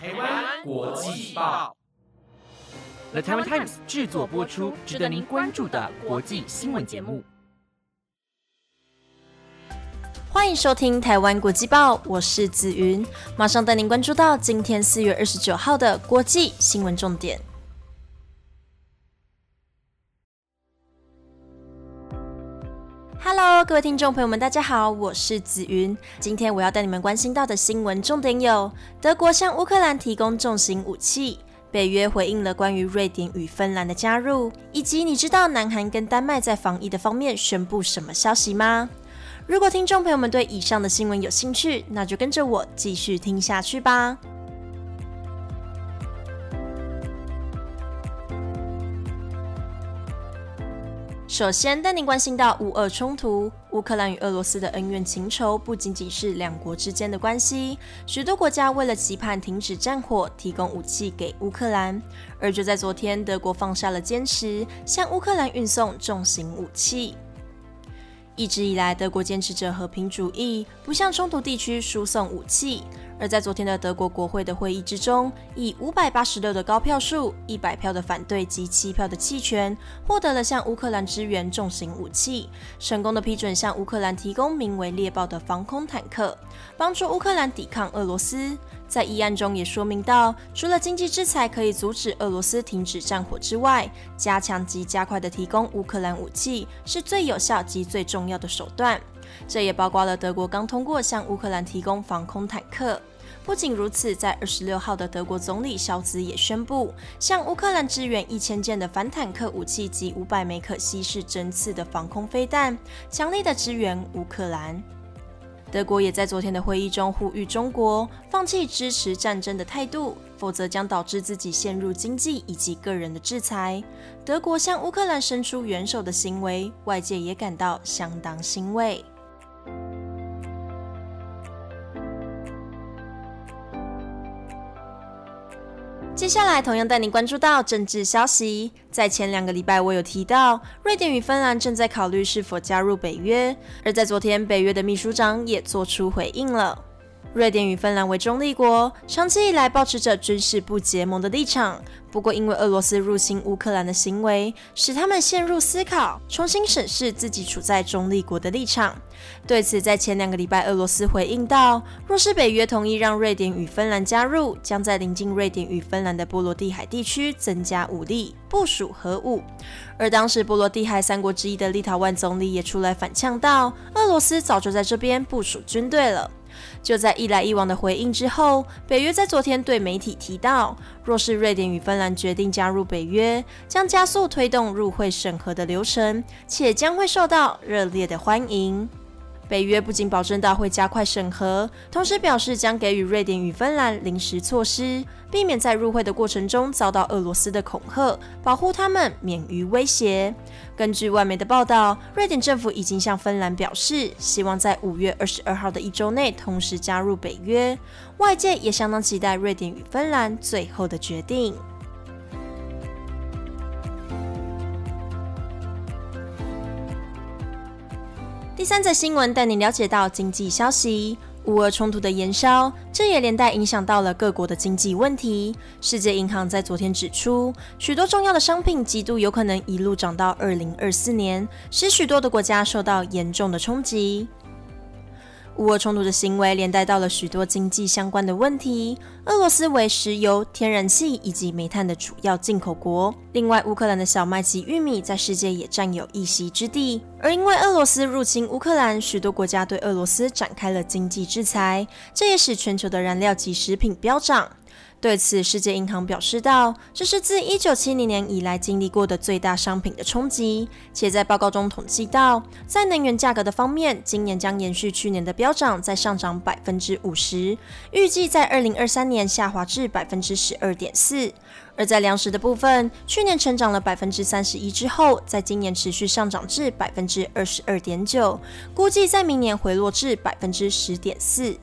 台湾国际报，The Taiwan Times 制作播出，值得您关注的国际新闻节目。欢迎收听台湾国际报，我是子云，马上带您关注到今天四月二十九号的国际新闻重点。Hello，各位听众朋友们，大家好，我是紫云。今天我要带你们关心到的新闻重点有：德国向乌克兰提供重型武器；北约回应了关于瑞典与芬兰的加入；以及你知道南韩跟丹麦在防疫的方面宣布什么消息吗？如果听众朋友们对以上的新闻有兴趣，那就跟着我继续听下去吧。首先带您关心到乌俄冲突，乌克兰与俄罗斯的恩怨情仇不仅仅是两国之间的关系，许多国家为了期盼停止战火，提供武器给乌克兰。而就在昨天，德国放下了坚持，向乌克兰运送重型武器。一直以来，德国坚持着和平主义，不向冲突地区输送武器。而在昨天的德国国会的会议之中，以五百八十六的高票数、一百票的反对及七票的弃权，获得了向乌克兰支援重型武器，成功的批准向乌克兰提供名为猎豹的防空坦克，帮助乌克兰抵抗俄罗斯。在议案中也说明到，除了经济制裁可以阻止俄罗斯停止战火之外，加强及加快的提供乌克兰武器是最有效及最重要的手段。这也包括了德国刚通过向乌克兰提供防空坦克。不仅如此，在二十六号的德国总理肖兹也宣布向乌克兰支援一千件的反坦克武器及五百枚可稀释针刺的防空飞弹，强力的支援乌克兰。德国也在昨天的会议中呼吁中国放弃支持战争的态度，否则将导致自己陷入经济以及个人的制裁。德国向乌克兰伸出援手的行为，外界也感到相当欣慰。接下来，同样带您关注到政治消息。在前两个礼拜，我有提到，瑞典与芬兰正在考虑是否加入北约。而在昨天，北约的秘书长也做出回应了。瑞典与芬兰为中立国，长期以来保持着军事不结盟的立场。不过，因为俄罗斯入侵乌克兰的行为，使他们陷入思考，重新审视自己处在中立国的立场。对此，在前两个礼拜，俄罗斯回应道：若是北约同意让瑞典与芬兰加入，将在临近瑞典与芬兰的波罗的海地区增加武力，部署核武。而当时波罗的海三国之一的立陶宛总理也出来反呛道：俄罗斯早就在这边部署军队了。就在一来一往的回应之后，北约在昨天对媒体提到，若是瑞典与芬兰决定加入北约，将加速推动入会审核的流程，且将会受到热烈的欢迎。北约不仅保证到会加快审核，同时表示将给予瑞典与芬兰临时措施，避免在入会的过程中遭到俄罗斯的恐吓，保护他们免于威胁。根据外媒的报道，瑞典政府已经向芬兰表示，希望在五月二十二号的一周内同时加入北约。外界也相当期待瑞典与芬兰最后的决定。第三则新闻带你了解到经济消息，乌俄冲突的延烧，这也连带影响到了各国的经济问题。世界银行在昨天指出，许多重要的商品极度有可能一路涨到二零二四年，使许多的国家受到严重的冲击。乌俄冲突的行为连带到了许多经济相关的问题。俄罗斯为石油、天然气以及煤炭的主要进口国，另外乌克兰的小麦及玉米在世界也占有一席之地。而因为俄罗斯入侵乌克兰，许多国家对俄罗斯展开了经济制裁，这也使全球的燃料及食品飙涨。对此，世界银行表示道：“这是自一九七零年以来经历过的最大商品的冲击。”且在报告中统计到，在能源价格的方面，今年将延续去年的飙涨，再上涨百分之五十，预计在二零二三年下滑至百分之十二点四。而在粮食的部分，去年成长了百分之三十一之后，在今年持续上涨至百分之二十二点九，估计在明年回落至百分之十点四。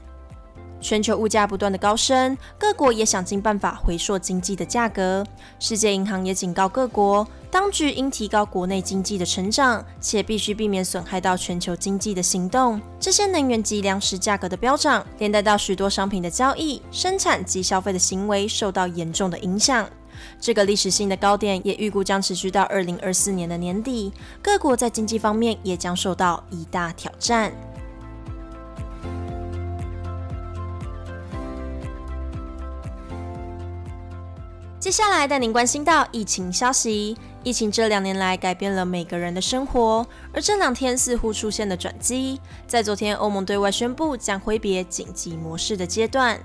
全球物价不断的高升，各国也想尽办法回溯经济的价格。世界银行也警告各国，当局应提高国内经济的成长，且必须避免损害到全球经济的行动。这些能源及粮食价格的飙涨，连带到许多商品的交易、生产及消费的行为受到严重的影响。这个历史性的高点也预估将持续到二零二四年的年底，各国在经济方面也将受到一大挑战。接下来带您关心到疫情消息。疫情这两年来改变了每个人的生活，而这两天似乎出现了转机。在昨天，欧盟对外宣布将挥别紧急模式的阶段。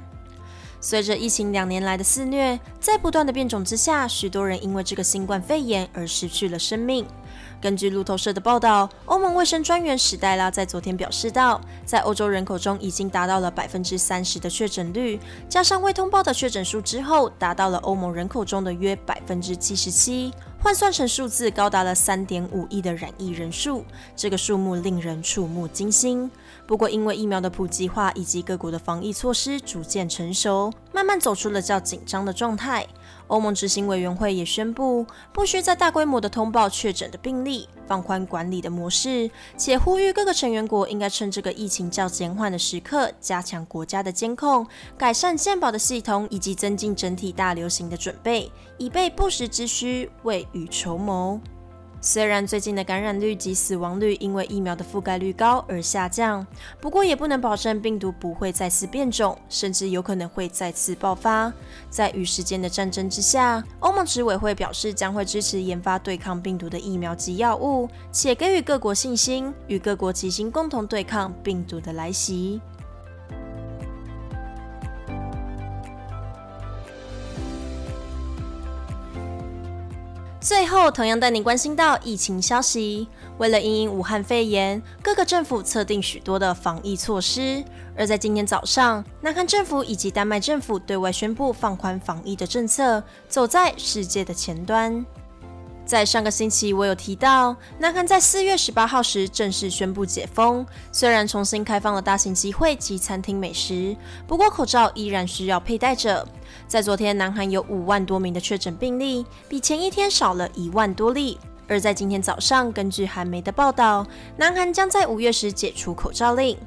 随着疫情两年来的肆虐，在不断的变种之下，许多人因为这个新冠肺炎而失去了生命。根据路透社的报道，欧盟卫生专员史黛拉在昨天表示到，在欧洲人口中已经达到了百分之三十的确诊率，加上未通报的确诊数之后，达到了欧盟人口中的约百分之七十七，换算成数字高达了三点五亿的染疫人数，这个数目令人触目惊心。不过，因为疫苗的普及化以及各国的防疫措施逐渐成熟，慢慢走出了较紧张的状态。欧盟执行委员会也宣布，不需再大规模的通报确诊的病例，放宽管理的模式，且呼吁各个成员国应该趁这个疫情较减缓的时刻，加强国家的监控，改善健保的系统，以及增进整体大流行的准备，以备不时之需，未雨绸缪。虽然最近的感染率及死亡率因为疫苗的覆盖率高而下降，不过也不能保证病毒不会再次变种，甚至有可能会再次爆发。在与时间的战争之下，欧盟执委会表示将会支持研发对抗病毒的疫苗及药物，且给予各国信心，与各国齐心共同对抗病毒的来袭。最后，同样带您关心到疫情消息。为了因应武汉肺炎，各个政府测定许多的防疫措施。而在今天早上，南韩政府以及丹麦政府对外宣布放宽防疫的政策，走在世界的前端。在上个星期，我有提到，南韩在四月十八号时正式宣布解封，虽然重新开放了大型集会及餐厅美食，不过口罩依然需要佩戴着。在昨天，南韩有五万多名的确诊病例，比前一天少了一万多例。而在今天早上，根据韩媒的报道，南韩将在五月时解除口罩令。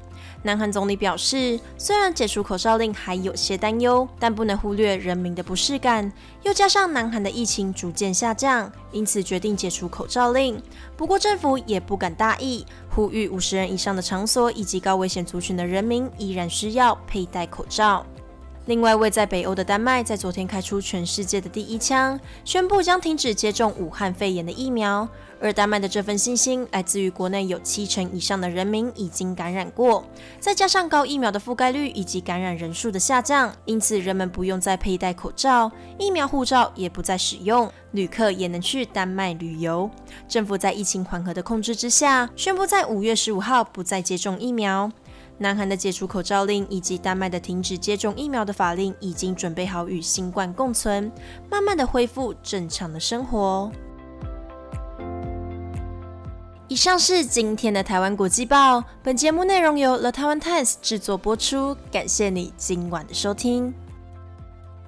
南韩总理表示，虽然解除口罩令还有些担忧，但不能忽略人民的不适感。又加上南韩的疫情逐渐下降，因此决定解除口罩令。不过政府也不敢大意，呼吁五十人以上的场所以及高危险族群的人民依然需要佩戴口罩。另外，位在北欧的丹麦在昨天开出全世界的第一枪，宣布将停止接种武汉肺炎的疫苗。而丹麦的这份信心来自于国内有七成以上的人民已经感染过，再加上高疫苗的覆盖率以及感染人数的下降，因此人们不用再佩戴口罩，疫苗护照也不再使用，旅客也能去丹麦旅游。政府在疫情缓和的控制之下，宣布在五月十五号不再接种疫苗。南韩的解除口罩令以及丹麦的停止接种疫苗的法令，已经准备好与新冠共存，慢慢的恢复正常的生活。以上是今天的台湾国际报，本节目内容由 The Taiwan Times 制作播出，感谢你今晚的收听。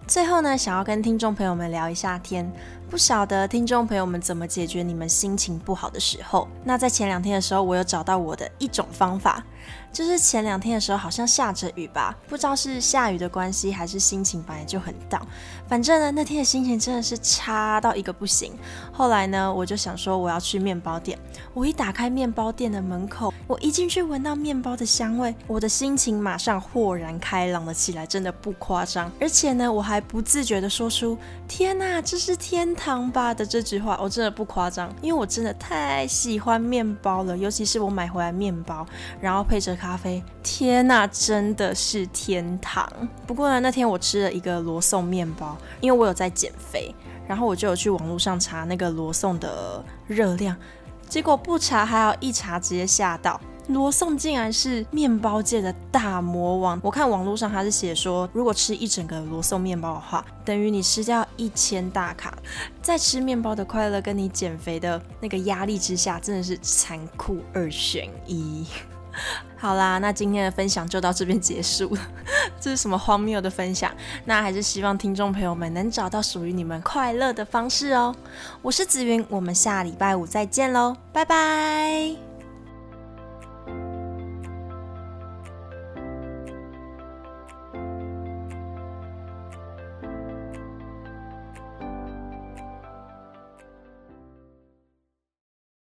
最后呢，想要跟听众朋友们聊一下天。不晓得听众朋友们怎么解决你们心情不好的时候？那在前两天的时候，我有找到我的一种方法，就是前两天的时候好像下着雨吧，不知道是下雨的关系还是心情本来就很 down，反正呢那天的心情真的是差到一个不行。后来呢，我就想说我要去面包店，我一打开面包店的门口，我一进去闻到面包的香味，我的心情马上豁然开朗了起来，真的不夸张。而且呢，我还不自觉的说出：“天哪，这是天！”堂吧的这句话，我真的不夸张，因为我真的太喜欢面包了，尤其是我买回来面包，然后配配着咖啡，天呐，真的是天堂。不过呢，那天我吃了一个罗宋面包，因为我有在减肥，然后我就有去网络上查那个罗宋的热量，结果不查还要一查，直接吓到。罗宋竟然是面包界的大魔王！我看网络上他是写说，如果吃一整个罗宋面包的话，等于你吃掉一千大卡。在吃面包的快乐跟你减肥的那个压力之下，真的是残酷二选一。好啦，那今天的分享就到这边结束了。这是什么荒谬的分享？那还是希望听众朋友们能找到属于你们快乐的方式哦。我是紫云，我们下礼拜五再见喽，拜拜。